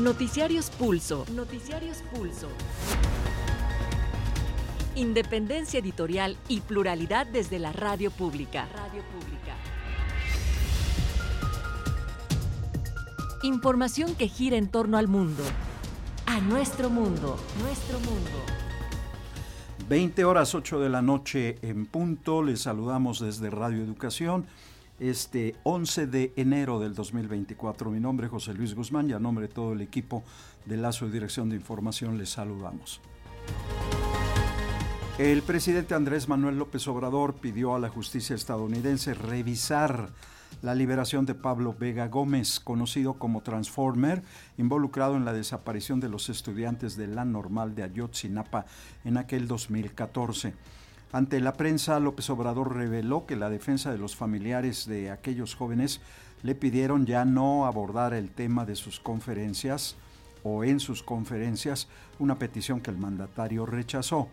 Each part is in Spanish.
Noticiarios Pulso. Noticiarios Pulso. Independencia editorial y pluralidad desde la radio pública. Radio pública. Información que gira en torno al mundo. A nuestro mundo. Nuestro mundo. 20 horas 8 de la noche en punto. Les saludamos desde Radio Educación este 11 de enero del 2024. Mi nombre es José Luis Guzmán y a nombre de todo el equipo de Lazo de Dirección de Información les saludamos. El presidente Andrés Manuel López Obrador pidió a la justicia estadounidense revisar la liberación de Pablo Vega Gómez, conocido como Transformer, involucrado en la desaparición de los estudiantes de la normal de Ayotzinapa en aquel 2014. Ante la prensa, López Obrador reveló que la defensa de los familiares de aquellos jóvenes le pidieron ya no abordar el tema de sus conferencias o en sus conferencias, una petición que el mandatario rechazó.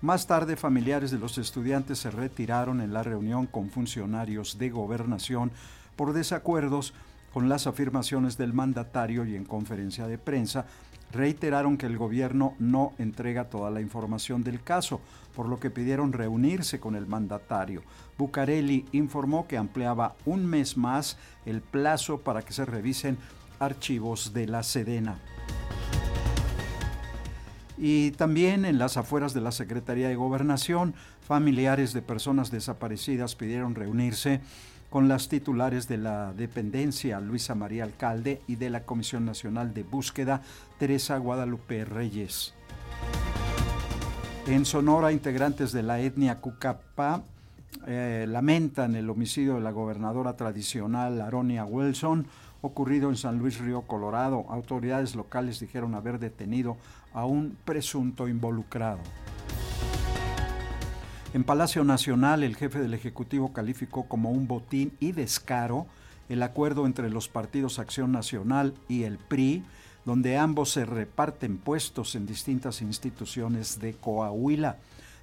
Más tarde, familiares de los estudiantes se retiraron en la reunión con funcionarios de gobernación por desacuerdos con las afirmaciones del mandatario y en conferencia de prensa reiteraron que el gobierno no entrega toda la información del caso, por lo que pidieron reunirse con el mandatario. Bucareli informó que ampliaba un mes más el plazo para que se revisen archivos de la Sedena. Y también en las afueras de la Secretaría de Gobernación, familiares de personas desaparecidas pidieron reunirse con las titulares de la dependencia Luisa María Alcalde y de la Comisión Nacional de Búsqueda Teresa Guadalupe Reyes. En Sonora, integrantes de la etnia Cucapá eh, lamentan el homicidio de la gobernadora tradicional Aronia Wilson, ocurrido en San Luis Río Colorado. Autoridades locales dijeron haber detenido a un presunto involucrado. En Palacio Nacional, el jefe del Ejecutivo calificó como un botín y descaro el acuerdo entre los partidos Acción Nacional y el PRI, donde ambos se reparten puestos en distintas instituciones de Coahuila,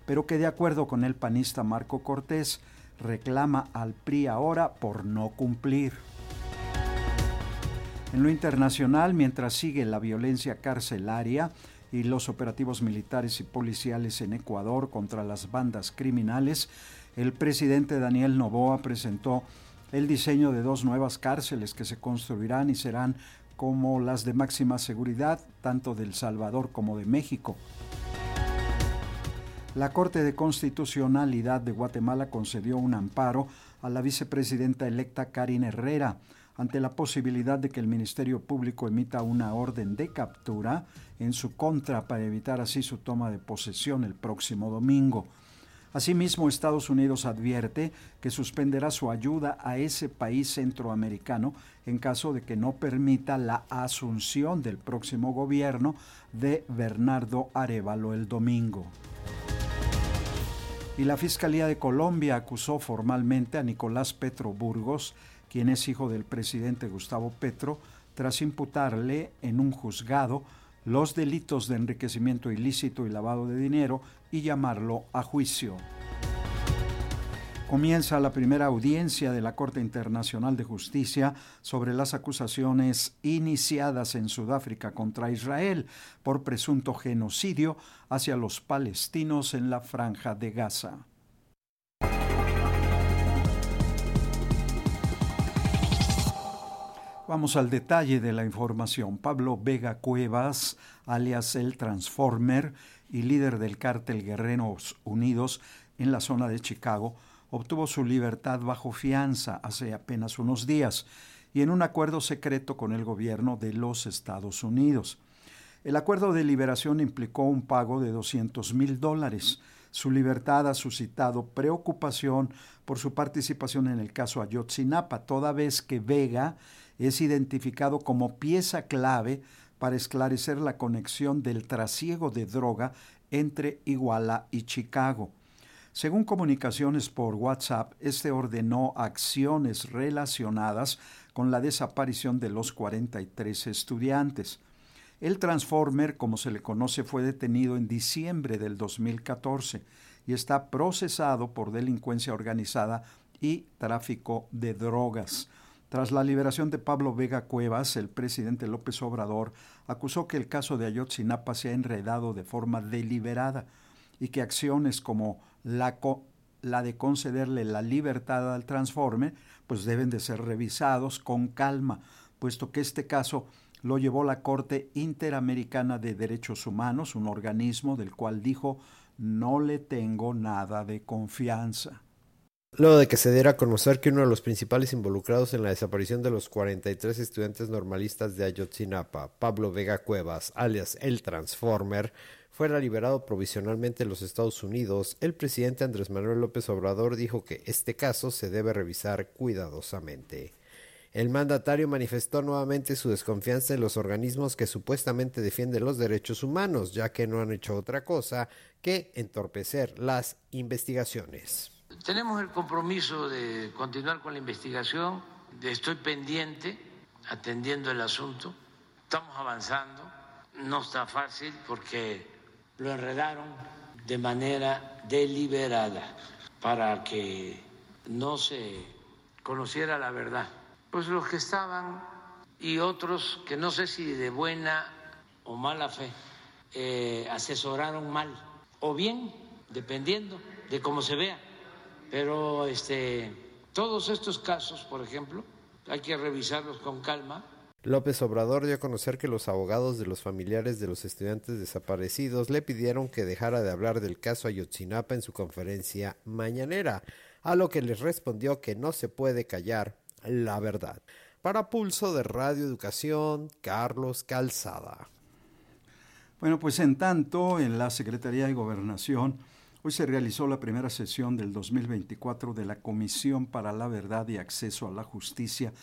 pero que de acuerdo con el panista Marco Cortés, reclama al PRI ahora por no cumplir. En lo internacional, mientras sigue la violencia carcelaria, y los operativos militares y policiales en Ecuador contra las bandas criminales, el presidente Daniel Novoa presentó el diseño de dos nuevas cárceles que se construirán y serán como las de máxima seguridad, tanto de El Salvador como de México. La Corte de Constitucionalidad de Guatemala concedió un amparo a la vicepresidenta electa Karin Herrera ante la posibilidad de que el Ministerio Público emita una orden de captura en su contra para evitar así su toma de posesión el próximo domingo. Asimismo, Estados Unidos advierte que suspenderá su ayuda a ese país centroamericano en caso de que no permita la asunción del próximo gobierno de Bernardo Arevalo el domingo. Y la Fiscalía de Colombia acusó formalmente a Nicolás Petro Burgos quien es hijo del presidente Gustavo Petro, tras imputarle en un juzgado los delitos de enriquecimiento ilícito y lavado de dinero y llamarlo a juicio. Comienza la primera audiencia de la Corte Internacional de Justicia sobre las acusaciones iniciadas en Sudáfrica contra Israel por presunto genocidio hacia los palestinos en la franja de Gaza. Vamos al detalle de la información. Pablo Vega Cuevas, alias el Transformer y líder del cártel Guerreros Unidos en la zona de Chicago, obtuvo su libertad bajo fianza hace apenas unos días y en un acuerdo secreto con el gobierno de los Estados Unidos. El acuerdo de liberación implicó un pago de 200 mil dólares. Su libertad ha suscitado preocupación por su participación en el caso Ayotzinapa, toda vez que Vega es identificado como pieza clave para esclarecer la conexión del trasiego de droga entre Iguala y Chicago. Según comunicaciones por WhatsApp, este ordenó acciones relacionadas con la desaparición de los 43 estudiantes. El Transformer, como se le conoce, fue detenido en diciembre del 2014 y está procesado por delincuencia organizada y tráfico de drogas. Tras la liberación de Pablo Vega Cuevas, el presidente López Obrador acusó que el caso de Ayotzinapa se ha enredado de forma deliberada y que acciones como la, la de concederle la libertad al transforme, pues deben de ser revisados con calma, puesto que este caso lo llevó la Corte Interamericana de Derechos Humanos, un organismo del cual dijo no le tengo nada de confianza. Luego de que se diera a conocer que uno de los principales involucrados en la desaparición de los 43 estudiantes normalistas de Ayotzinapa, Pablo Vega Cuevas, alias el Transformer, fuera liberado provisionalmente en los Estados Unidos, el presidente Andrés Manuel López Obrador dijo que este caso se debe revisar cuidadosamente. El mandatario manifestó nuevamente su desconfianza en los organismos que supuestamente defienden los derechos humanos, ya que no han hecho otra cosa que entorpecer las investigaciones. Tenemos el compromiso de continuar con la investigación, estoy pendiente, atendiendo el asunto, estamos avanzando, no está fácil porque lo enredaron de manera deliberada para que no se conociera la verdad. Pues los que estaban y otros que no sé si de buena o mala fe eh, asesoraron mal o bien, dependiendo de cómo se vea pero este, todos estos casos, por ejemplo, hay que revisarlos con calma. López Obrador dio a conocer que los abogados de los familiares de los estudiantes desaparecidos le pidieron que dejara de hablar del caso Ayotzinapa en su conferencia mañanera, a lo que les respondió que no se puede callar la verdad. Para Pulso de Radio Educación, Carlos Calzada. Bueno, pues en tanto, en la Secretaría de Gobernación Hoy se realizó la primera sesión del 2024 de la Comisión para la Verdad y Acceso a la Justicia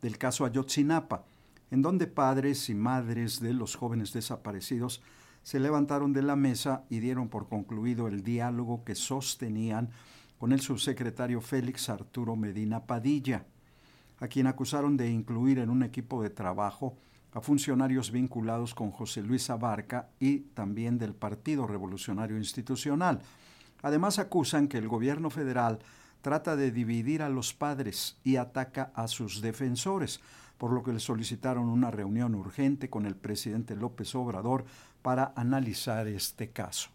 del caso Ayotzinapa, en donde padres y madres de los jóvenes desaparecidos se levantaron de la mesa y dieron por concluido el diálogo que sostenían con el subsecretario Félix Arturo Medina Padilla, a quien acusaron de incluir en un equipo de trabajo a funcionarios vinculados con José Luis Abarca y también del Partido Revolucionario Institucional, Además acusan que el gobierno federal trata de dividir a los padres y ataca a sus defensores, por lo que le solicitaron una reunión urgente con el presidente López Obrador para analizar este caso.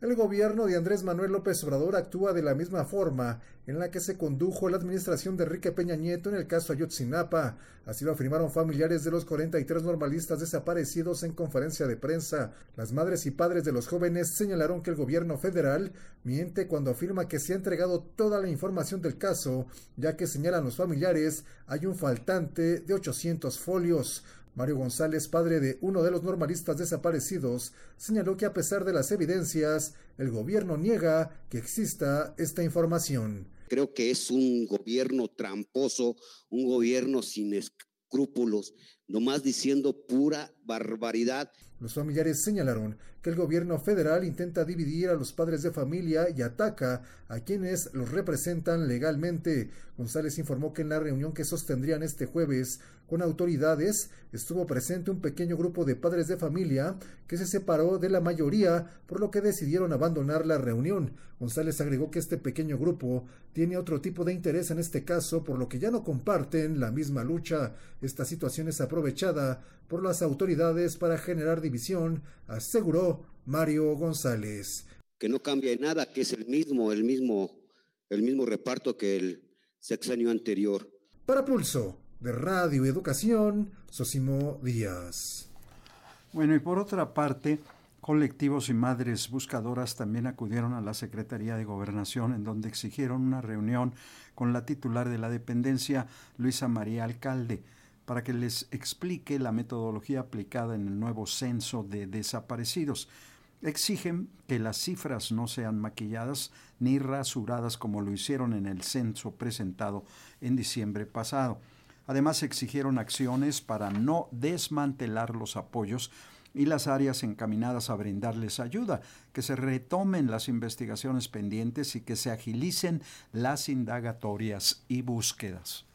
El gobierno de Andrés Manuel López Obrador actúa de la misma forma en la que se condujo la administración de Enrique Peña Nieto en el caso Ayotzinapa. Así lo afirmaron familiares de los 43 normalistas desaparecidos en conferencia de prensa. Las madres y padres de los jóvenes señalaron que el gobierno federal miente cuando afirma que se ha entregado toda la información del caso, ya que señalan los familiares hay un faltante de 800 folios. Mario González, padre de uno de los normalistas desaparecidos, señaló que a pesar de las evidencias, el gobierno niega que exista esta información. Creo que es un gobierno tramposo, un gobierno sin escrúpulos, nomás diciendo pura barbaridad. Los familiares señalaron el gobierno federal intenta dividir a los padres de familia y ataca a quienes los representan legalmente. González informó que en la reunión que sostendrían este jueves con autoridades estuvo presente un pequeño grupo de padres de familia que se separó de la mayoría, por lo que decidieron abandonar la reunión. González agregó que este pequeño grupo tiene otro tipo de interés en este caso, por lo que ya no comparten la misma lucha. Esta situación es aprovechada por las autoridades para generar división, aseguró Mario González. Que no cambia en nada, que es el mismo, el mismo, el mismo reparto que el sexenio anterior. Para Pulso de Radio Educación, Sosimo Díaz. Bueno, y por otra parte, colectivos y madres buscadoras también acudieron a la Secretaría de Gobernación, en donde exigieron una reunión con la titular de la dependencia, Luisa María Alcalde para que les explique la metodología aplicada en el nuevo censo de desaparecidos. Exigen que las cifras no sean maquilladas ni rasuradas como lo hicieron en el censo presentado en diciembre pasado. Además, exigieron acciones para no desmantelar los apoyos y las áreas encaminadas a brindarles ayuda, que se retomen las investigaciones pendientes y que se agilicen las indagatorias y búsquedas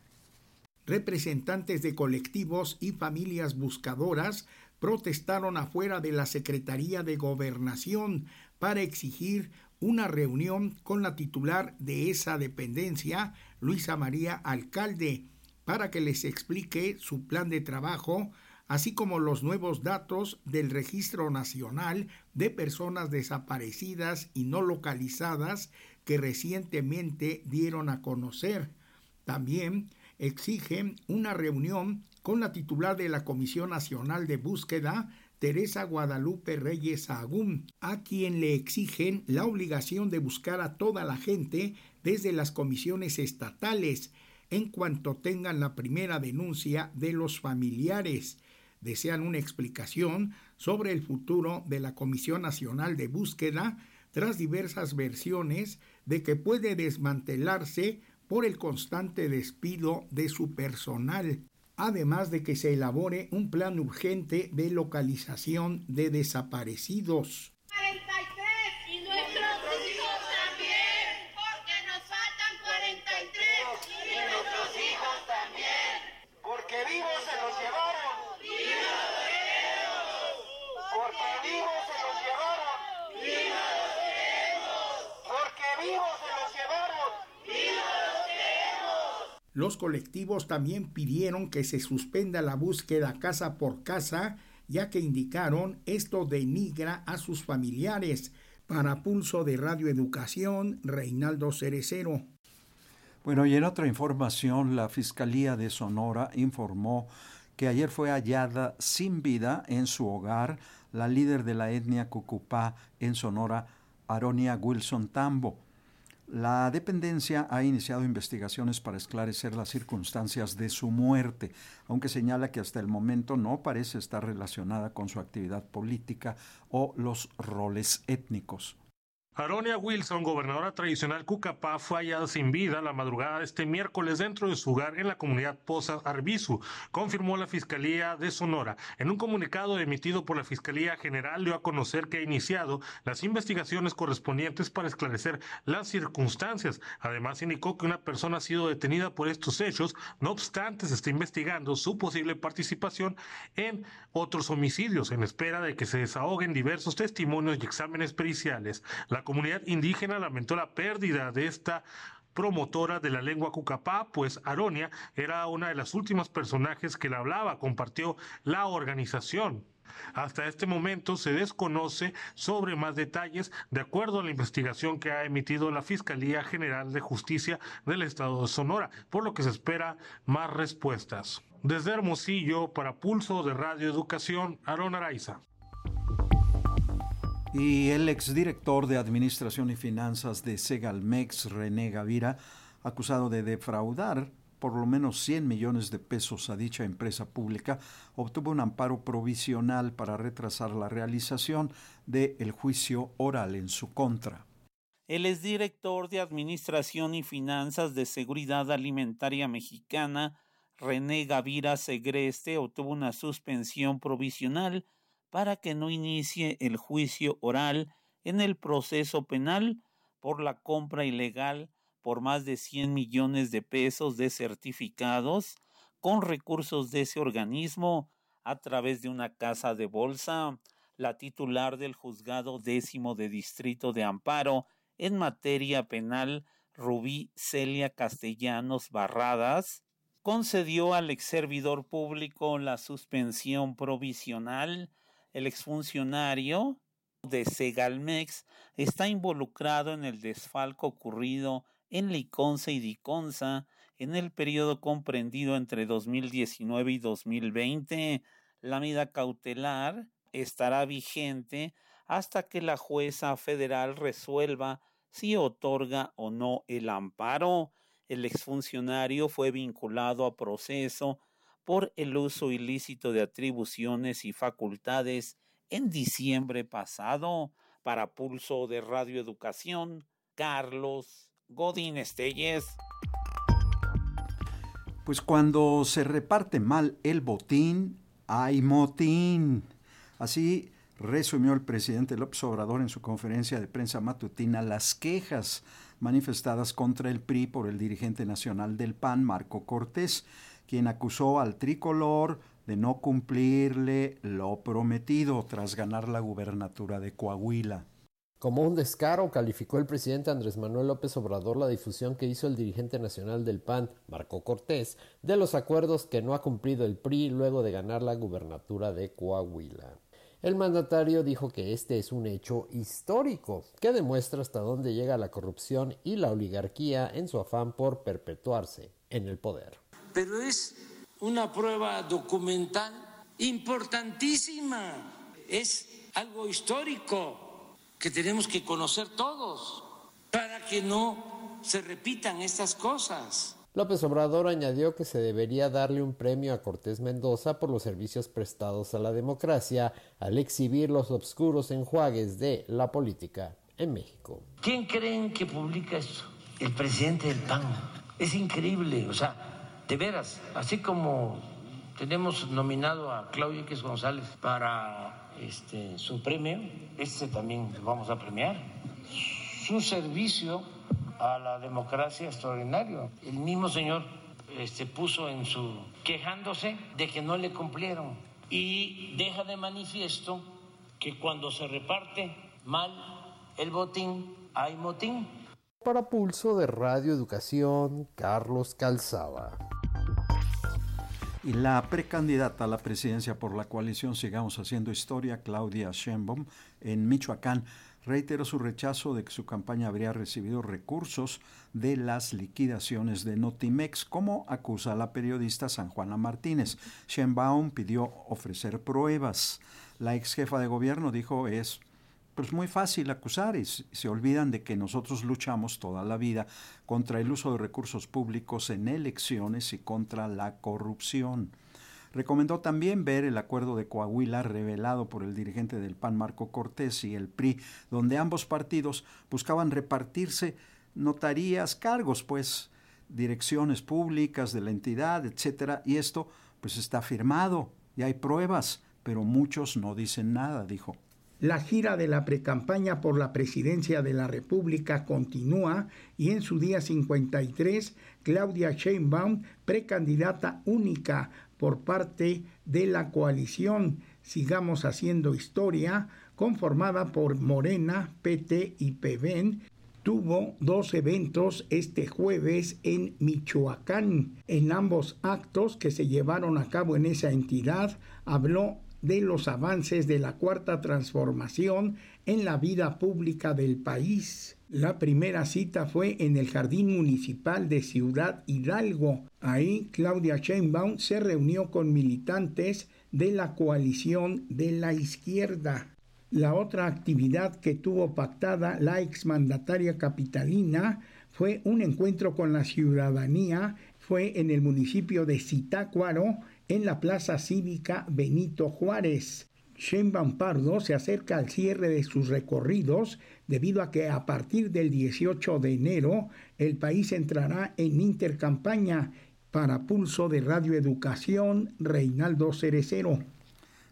representantes de colectivos y familias buscadoras protestaron afuera de la Secretaría de Gobernación para exigir una reunión con la titular de esa dependencia, Luisa María Alcalde, para que les explique su plan de trabajo, así como los nuevos datos del Registro Nacional de Personas Desaparecidas y No Localizadas que recientemente dieron a conocer. También exigen una reunión con la titular de la Comisión Nacional de Búsqueda, Teresa Guadalupe Reyes Agún, a quien le exigen la obligación de buscar a toda la gente desde las comisiones estatales en cuanto tengan la primera denuncia de los familiares. Desean una explicación sobre el futuro de la Comisión Nacional de Búsqueda tras diversas versiones de que puede desmantelarse por el constante despido de su personal, además de que se elabore un plan urgente de localización de desaparecidos. Colectivos también pidieron que se suspenda la búsqueda casa por casa, ya que indicaron esto denigra a sus familiares. Para Pulso de Radio Educación, Reinaldo Cerecero. Bueno, y en otra información, la Fiscalía de Sonora informó que ayer fue hallada sin vida en su hogar la líder de la etnia Cucupá en Sonora, Aronia Wilson Tambo. La dependencia ha iniciado investigaciones para esclarecer las circunstancias de su muerte, aunque señala que hasta el momento no parece estar relacionada con su actividad política o los roles étnicos. Aronia Wilson, gobernadora tradicional Cucapá, fue hallada sin vida la madrugada de este miércoles dentro de su hogar en la comunidad Pozas Arbizu, confirmó la Fiscalía de Sonora. En un comunicado emitido por la Fiscalía General dio a conocer que ha iniciado las investigaciones correspondientes para esclarecer las circunstancias. Además, indicó que una persona ha sido detenida por estos hechos, no obstante, se está investigando su posible participación en otros homicidios, en espera de que se desahoguen diversos testimonios y exámenes periciales. Comunidad indígena lamentó la pérdida de esta promotora de la lengua cucapá, pues Aronia era una de las últimas personajes que la hablaba, compartió la organización. Hasta este momento se desconoce sobre más detalles de acuerdo a la investigación que ha emitido la Fiscalía General de Justicia del Estado de Sonora, por lo que se espera más respuestas. Desde Hermosillo, para Pulso de Radio Educación, Aaron Araiza. Y el exdirector de Administración y Finanzas de Segalmex, René Gavira, acusado de defraudar por lo menos 100 millones de pesos a dicha empresa pública, obtuvo un amparo provisional para retrasar la realización del juicio oral en su contra. El exdirector de Administración y Finanzas de Seguridad Alimentaria Mexicana, René Gavira Segreste, obtuvo una suspensión provisional para que no inicie el juicio oral en el proceso penal por la compra ilegal por más de 100 millones de pesos de certificados con recursos de ese organismo a través de una casa de bolsa. La titular del juzgado décimo de distrito de amparo en materia penal, Rubí Celia Castellanos Barradas, concedió al ex servidor público la suspensión provisional el exfuncionario de Segalmex está involucrado en el desfalco ocurrido en Liconza y Diconza en el periodo comprendido entre 2019 y 2020. La medida cautelar estará vigente hasta que la jueza federal resuelva si otorga o no el amparo. El exfuncionario fue vinculado a proceso por el uso ilícito de atribuciones y facultades en diciembre pasado para Pulso de Radio Educación, Carlos Godín Estelles. Pues cuando se reparte mal el botín, hay motín. Así resumió el presidente López Obrador en su conferencia de prensa matutina las quejas manifestadas contra el PRI por el dirigente nacional del PAN, Marco Cortés quien acusó al tricolor de no cumplirle lo prometido tras ganar la gubernatura de Coahuila. Como un descaro calificó el presidente Andrés Manuel López Obrador la difusión que hizo el dirigente nacional del PAN, Marco Cortés, de los acuerdos que no ha cumplido el PRI luego de ganar la gubernatura de Coahuila. El mandatario dijo que este es un hecho histórico que demuestra hasta dónde llega la corrupción y la oligarquía en su afán por perpetuarse en el poder. Pero es una prueba documental importantísima, es algo histórico que tenemos que conocer todos para que no se repitan estas cosas. López Obrador añadió que se debería darle un premio a Cortés Mendoza por los servicios prestados a la democracia al exhibir los obscuros enjuagues de la política en México. ¿Quién creen que publica esto? El presidente del PAN. Es increíble, o sea, de veras, así como tenemos nominado a Claudio X González para este, su premio, este también lo vamos a premiar, su servicio a la democracia extraordinario. El mismo señor este, puso en su quejándose de que no le cumplieron y deja de manifiesto que cuando se reparte mal el botín, hay motín. Para Pulso de Radio Educación, Carlos Calzaba y la precandidata a la presidencia por la coalición Sigamos Haciendo Historia, Claudia Sheinbaum, en Michoacán, reiteró su rechazo de que su campaña habría recibido recursos de las liquidaciones de Notimex, como acusa la periodista San Juana Martínez. Sheinbaum pidió ofrecer pruebas. La ex jefa de gobierno dijo es pues muy fácil acusar y se olvidan de que nosotros luchamos toda la vida contra el uso de recursos públicos en elecciones y contra la corrupción. Recomendó también ver el acuerdo de Coahuila revelado por el dirigente del PAN Marco Cortés y el PRI, donde ambos partidos buscaban repartirse notarías, cargos, pues direcciones públicas de la entidad, etcétera, y esto pues está firmado y hay pruebas, pero muchos no dicen nada, dijo. La gira de la precampaña por la presidencia de la República continúa y en su día 53, Claudia Sheinbaum, precandidata única por parte de la coalición Sigamos Haciendo Historia, conformada por Morena, PT y PBN, tuvo dos eventos este jueves en Michoacán. En ambos actos que se llevaron a cabo en esa entidad, habló de los avances de la cuarta transformación en la vida pública del país. La primera cita fue en el Jardín Municipal de Ciudad Hidalgo. Ahí Claudia Sheinbaum se reunió con militantes de la coalición de la izquierda. La otra actividad que tuvo pactada la exmandataria capitalina fue un encuentro con la ciudadanía, fue en el municipio de Zitácuaro, en la Plaza Cívica Benito Juárez. Sheinbaum Pardo se acerca al cierre de sus recorridos debido a que a partir del 18 de enero el país entrará en intercampaña para pulso de radioeducación Reinaldo Cerecero.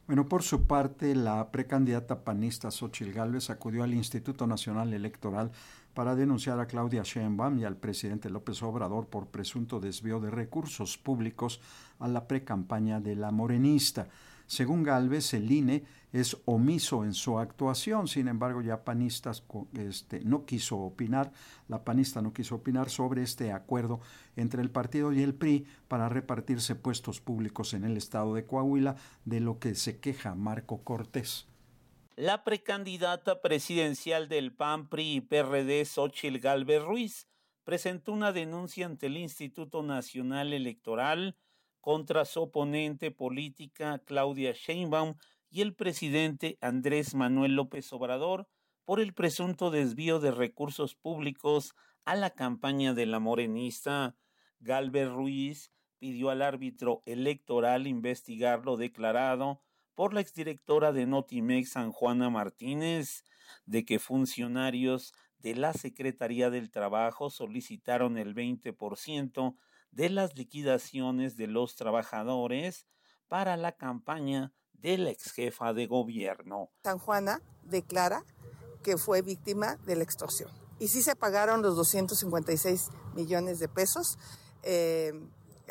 Bueno, por su parte, la precandidata panista Xochil Gálvez acudió al Instituto Nacional Electoral para denunciar a Claudia Sheinbaum y al presidente López Obrador por presunto desvío de recursos públicos a la precampaña de la morenista. Según Galvez, el INE es omiso en su actuación, sin embargo, ya panistas este, no quiso opinar, la panista no quiso opinar sobre este acuerdo entre el partido y el PRI para repartirse puestos públicos en el estado de Coahuila, de lo que se queja Marco Cortés. La precandidata presidencial del PAN, PRI y PRD, Xochil Galvez Ruiz, presentó una denuncia ante el Instituto Nacional Electoral contra su oponente política Claudia Sheinbaum y el presidente Andrés Manuel López Obrador por el presunto desvío de recursos públicos a la campaña de la morenista. Galvez Ruiz pidió al árbitro electoral investigar lo declarado por la exdirectora de Notimex, San Juana Martínez, de que funcionarios de la Secretaría del Trabajo solicitaron el 20% de las liquidaciones de los trabajadores para la campaña de la ex jefa de gobierno. San Juana declara que fue víctima de la extorsión. Y sí se pagaron los 256 millones de pesos eh,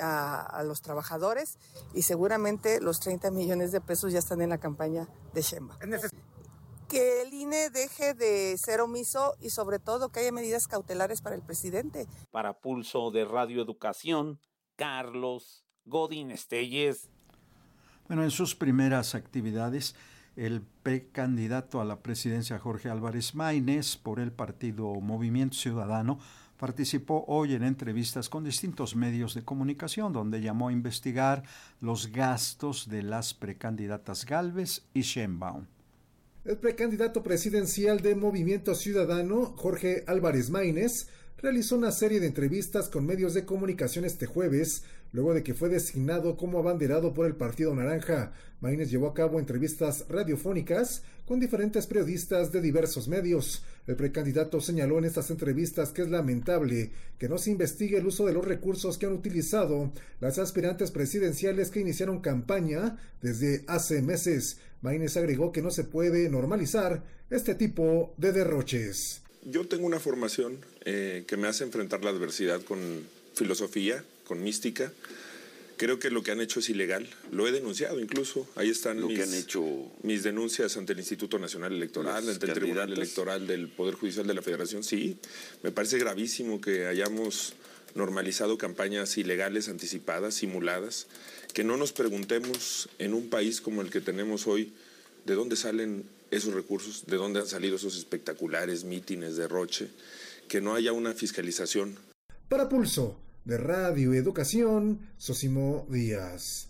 a, los trabajadores y seguramente los 30 millones de pesos ya están en la campaña de Shemba. Que el INE deje de ser omiso y sobre todo que haya medidas cautelares para el presidente. Para Pulso de Radio Educación, Carlos Godín Estelles. Bueno, en sus primeras actividades, el precandidato a la presidencia Jorge Álvarez Maínez por el partido Movimiento Ciudadano participó hoy en entrevistas con distintos medios de comunicación donde llamó a investigar los gastos de las precandidatas Galvez y Sheinbaum. El precandidato presidencial de Movimiento Ciudadano, Jorge Álvarez Maínez, realizó una serie de entrevistas con medios de comunicación este jueves, luego de que fue designado como abanderado por el Partido Naranja. Maínez llevó a cabo entrevistas radiofónicas con diferentes periodistas de diversos medios. El precandidato señaló en estas entrevistas que es lamentable que no se investigue el uso de los recursos que han utilizado las aspirantes presidenciales que iniciaron campaña desde hace meses. Maínez agregó que no se puede normalizar este tipo de derroches. Yo tengo una formación eh, que me hace enfrentar la adversidad con filosofía, con mística. Creo que lo que han hecho es ilegal. Lo he denunciado incluso. Ahí están mis, han hecho mis denuncias ante el Instituto Nacional Electoral, ante el Tribunal Electoral del Poder Judicial de la Federación. Sí, me parece gravísimo que hayamos normalizado campañas ilegales, anticipadas, simuladas, que no nos preguntemos en un país como el que tenemos hoy de dónde salen esos recursos, de dónde han salido esos espectaculares mítines de Roche, que no haya una fiscalización. Para Pulso, de Radio Educación, Sosimo Díaz.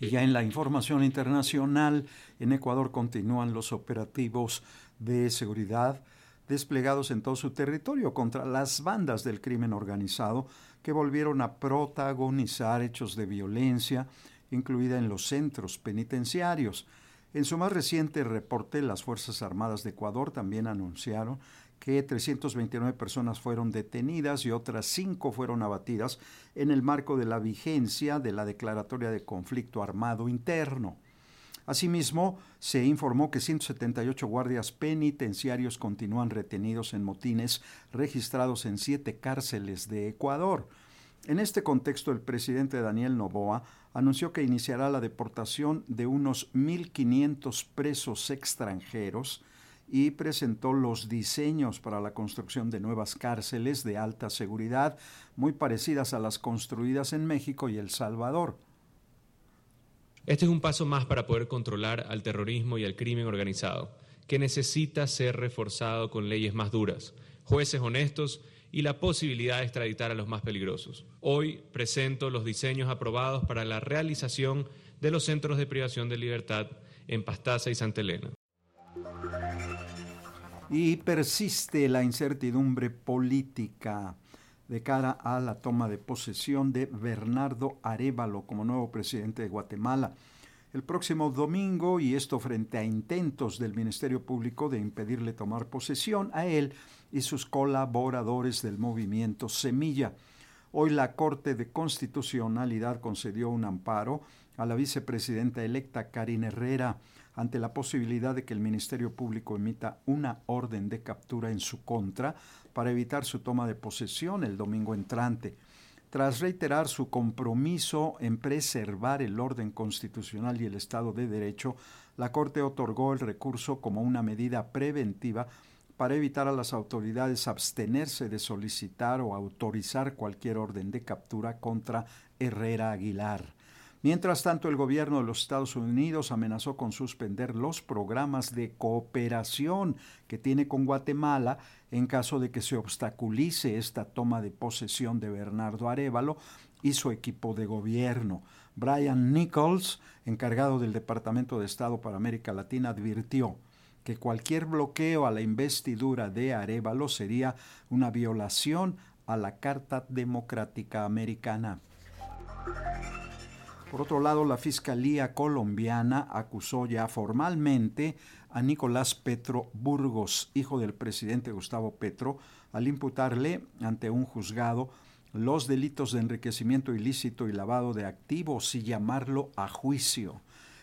Y ya en la información internacional, en Ecuador continúan los operativos de seguridad desplegados en todo su territorio contra las bandas del crimen organizado que volvieron a protagonizar hechos de violencia, incluida en los centros penitenciarios. En su más reciente reporte, las Fuerzas Armadas de Ecuador también anunciaron que 329 personas fueron detenidas y otras 5 fueron abatidas en el marco de la vigencia de la Declaratoria de Conflicto Armado Interno. Asimismo, se informó que 178 guardias penitenciarios continúan retenidos en motines registrados en siete cárceles de Ecuador. En este contexto, el presidente Daniel Noboa anunció que iniciará la deportación de unos 1.500 presos extranjeros y presentó los diseños para la construcción de nuevas cárceles de alta seguridad, muy parecidas a las construidas en México y El Salvador. Este es un paso más para poder controlar al terrorismo y al crimen organizado, que necesita ser reforzado con leyes más duras, jueces honestos y la posibilidad de extraditar a los más peligrosos. Hoy presento los diseños aprobados para la realización de los centros de privación de libertad en Pastaza y Santa Elena y persiste la incertidumbre política de cara a la toma de posesión de Bernardo Arevalo como nuevo presidente de Guatemala. El próximo domingo, y esto frente a intentos del Ministerio Público de impedirle tomar posesión a él y sus colaboradores del movimiento Semilla. Hoy la Corte de Constitucionalidad concedió un amparo a la vicepresidenta electa Karine Herrera ante la posibilidad de que el Ministerio Público emita una orden de captura en su contra para evitar su toma de posesión el domingo entrante. Tras reiterar su compromiso en preservar el orden constitucional y el Estado de Derecho, la Corte otorgó el recurso como una medida preventiva para evitar a las autoridades abstenerse de solicitar o autorizar cualquier orden de captura contra Herrera Aguilar. Mientras tanto, el gobierno de los Estados Unidos amenazó con suspender los programas de cooperación que tiene con Guatemala en caso de que se obstaculice esta toma de posesión de Bernardo Arevalo y su equipo de gobierno. Brian Nichols, encargado del Departamento de Estado para América Latina, advirtió que cualquier bloqueo a la investidura de Arevalo sería una violación a la Carta Democrática Americana. Por otro lado, la Fiscalía colombiana acusó ya formalmente a Nicolás Petro Burgos, hijo del presidente Gustavo Petro, al imputarle ante un juzgado los delitos de enriquecimiento ilícito y lavado de activos y llamarlo a juicio.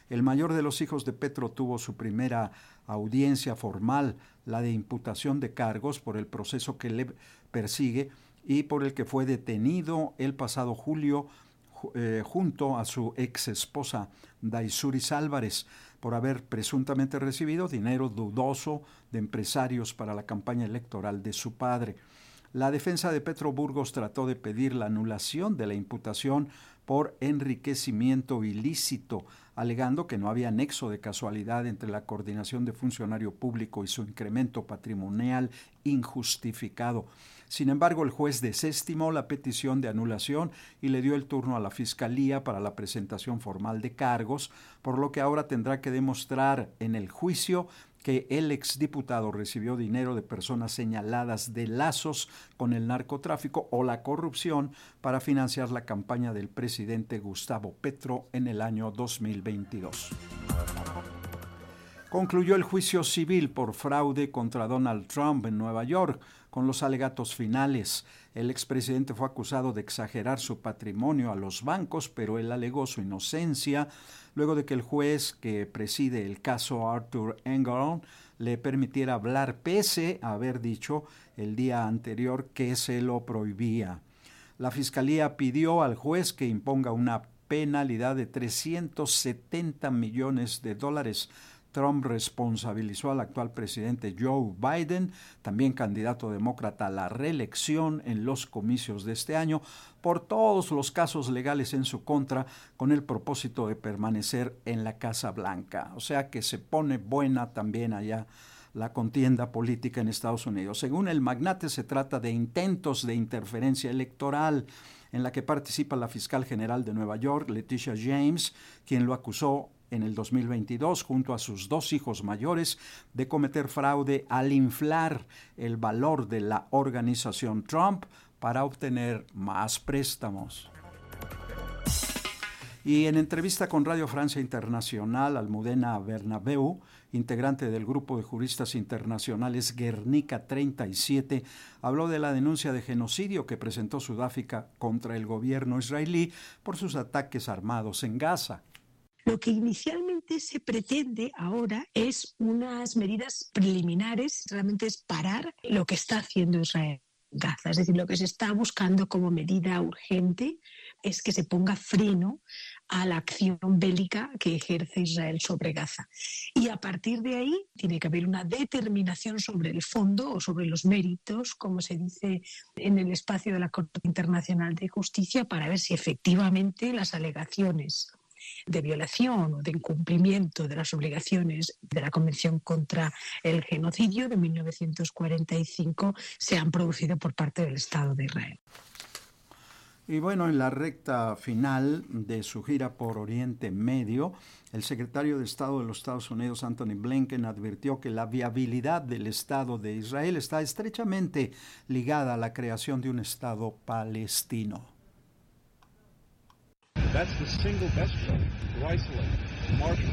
El mayor de los hijos de Petro tuvo su primera audiencia formal, la de imputación de cargos por el proceso que le persigue y por el que fue detenido el pasado julio eh, junto a su ex esposa Daisuris Álvarez por haber presuntamente recibido dinero dudoso de empresarios para la campaña electoral de su padre. La defensa de Petro Burgos trató de pedir la anulación de la imputación por enriquecimiento ilícito, alegando que no había nexo de casualidad entre la coordinación de funcionario público y su incremento patrimonial injustificado. Sin embargo, el juez desestimó la petición de anulación y le dio el turno a la Fiscalía para la presentación formal de cargos, por lo que ahora tendrá que demostrar en el juicio que el exdiputado recibió dinero de personas señaladas de lazos con el narcotráfico o la corrupción para financiar la campaña del presidente Gustavo Petro en el año 2022. Concluyó el juicio civil por fraude contra Donald Trump en Nueva York con los alegatos finales. El expresidente fue acusado de exagerar su patrimonio a los bancos, pero él alegó su inocencia luego de que el juez que preside el caso Arthur Engeln le permitiera hablar pese a haber dicho el día anterior que se lo prohibía. La fiscalía pidió al juez que imponga una penalidad de 370 millones de dólares Trump responsabilizó al actual presidente Joe Biden, también candidato demócrata a la reelección en los comicios de este año, por todos los casos legales en su contra con el propósito de permanecer en la Casa Blanca. O sea que se pone buena también allá la contienda política en Estados Unidos. Según el magnate, se trata de intentos de interferencia electoral en la que participa la fiscal general de Nueva York, Leticia James, quien lo acusó en el 2022 junto a sus dos hijos mayores de cometer fraude al inflar el valor de la organización Trump para obtener más préstamos. Y en entrevista con Radio Francia Internacional, Almudena Bernabeu, integrante del grupo de juristas internacionales Guernica 37, habló de la denuncia de genocidio que presentó Sudáfrica contra el gobierno israelí por sus ataques armados en Gaza. Lo que inicialmente se pretende ahora es unas medidas preliminares, realmente es parar lo que está haciendo Israel. Gaza. Es decir, lo que se está buscando como medida urgente es que se ponga freno a la acción bélica que ejerce Israel sobre Gaza. Y a partir de ahí tiene que haber una determinación sobre el fondo o sobre los méritos, como se dice en el espacio de la Corte Internacional de Justicia, para ver si efectivamente las alegaciones de violación o de incumplimiento de las obligaciones de la Convención contra el Genocidio de 1945 se han producido por parte del Estado de Israel. Y bueno, en la recta final de su gira por Oriente Medio, el secretario de Estado de los Estados Unidos, Anthony Blinken, advirtió que la viabilidad del Estado de Israel está estrechamente ligada a la creación de un Estado palestino. That's the single best show. Rice Lake, Marshall,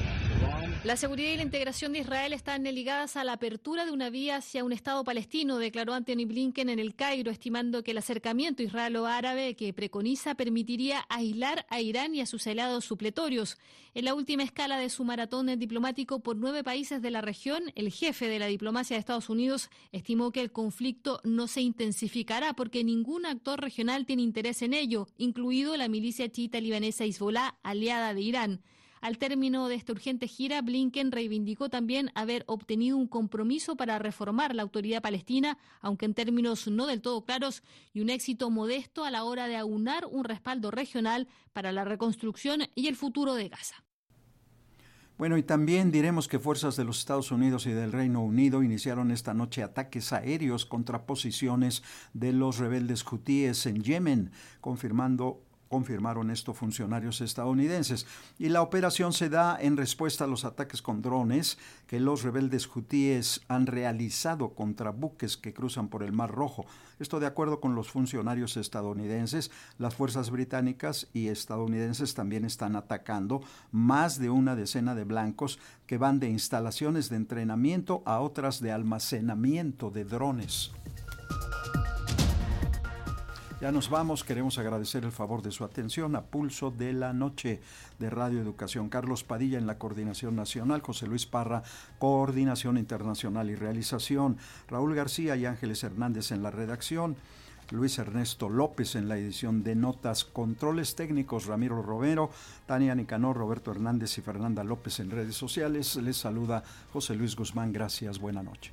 La seguridad y la integración de Israel están ligadas a la apertura de una vía hacia un Estado palestino, declaró Anthony Blinken en el Cairo, estimando que el acercamiento israelo-árabe que preconiza permitiría aislar a Irán y a sus aliados supletorios. En la última escala de su maratón diplomático por nueve países de la región, el jefe de la diplomacia de Estados Unidos estimó que el conflicto no se intensificará porque ningún actor regional tiene interés en ello, incluido la milicia chiita libanesa Hezbollah, aliada de Irán. Al término de esta urgente gira, Blinken reivindicó también haber obtenido un compromiso para reformar la autoridad palestina, aunque en términos no del todo claros, y un éxito modesto a la hora de aunar un respaldo regional para la reconstrucción y el futuro de Gaza. Bueno, y también diremos que fuerzas de los Estados Unidos y del Reino Unido iniciaron esta noche ataques aéreos contra posiciones de los rebeldes hutíes en Yemen, confirmando confirmaron esto funcionarios estadounidenses. Y la operación se da en respuesta a los ataques con drones que los rebeldes hutíes han realizado contra buques que cruzan por el Mar Rojo. Esto de acuerdo con los funcionarios estadounidenses, las fuerzas británicas y estadounidenses también están atacando más de una decena de blancos que van de instalaciones de entrenamiento a otras de almacenamiento de drones. Ya nos vamos, queremos agradecer el favor de su atención a Pulso de la Noche de Radio Educación. Carlos Padilla en la Coordinación Nacional, José Luis Parra, Coordinación Internacional y Realización, Raúl García y Ángeles Hernández en la redacción. Luis Ernesto López en la edición de Notas, controles técnicos Ramiro Romero, Tania Nicanor, Roberto Hernández y Fernanda López en redes sociales. Les saluda José Luis Guzmán. Gracias, buena noche.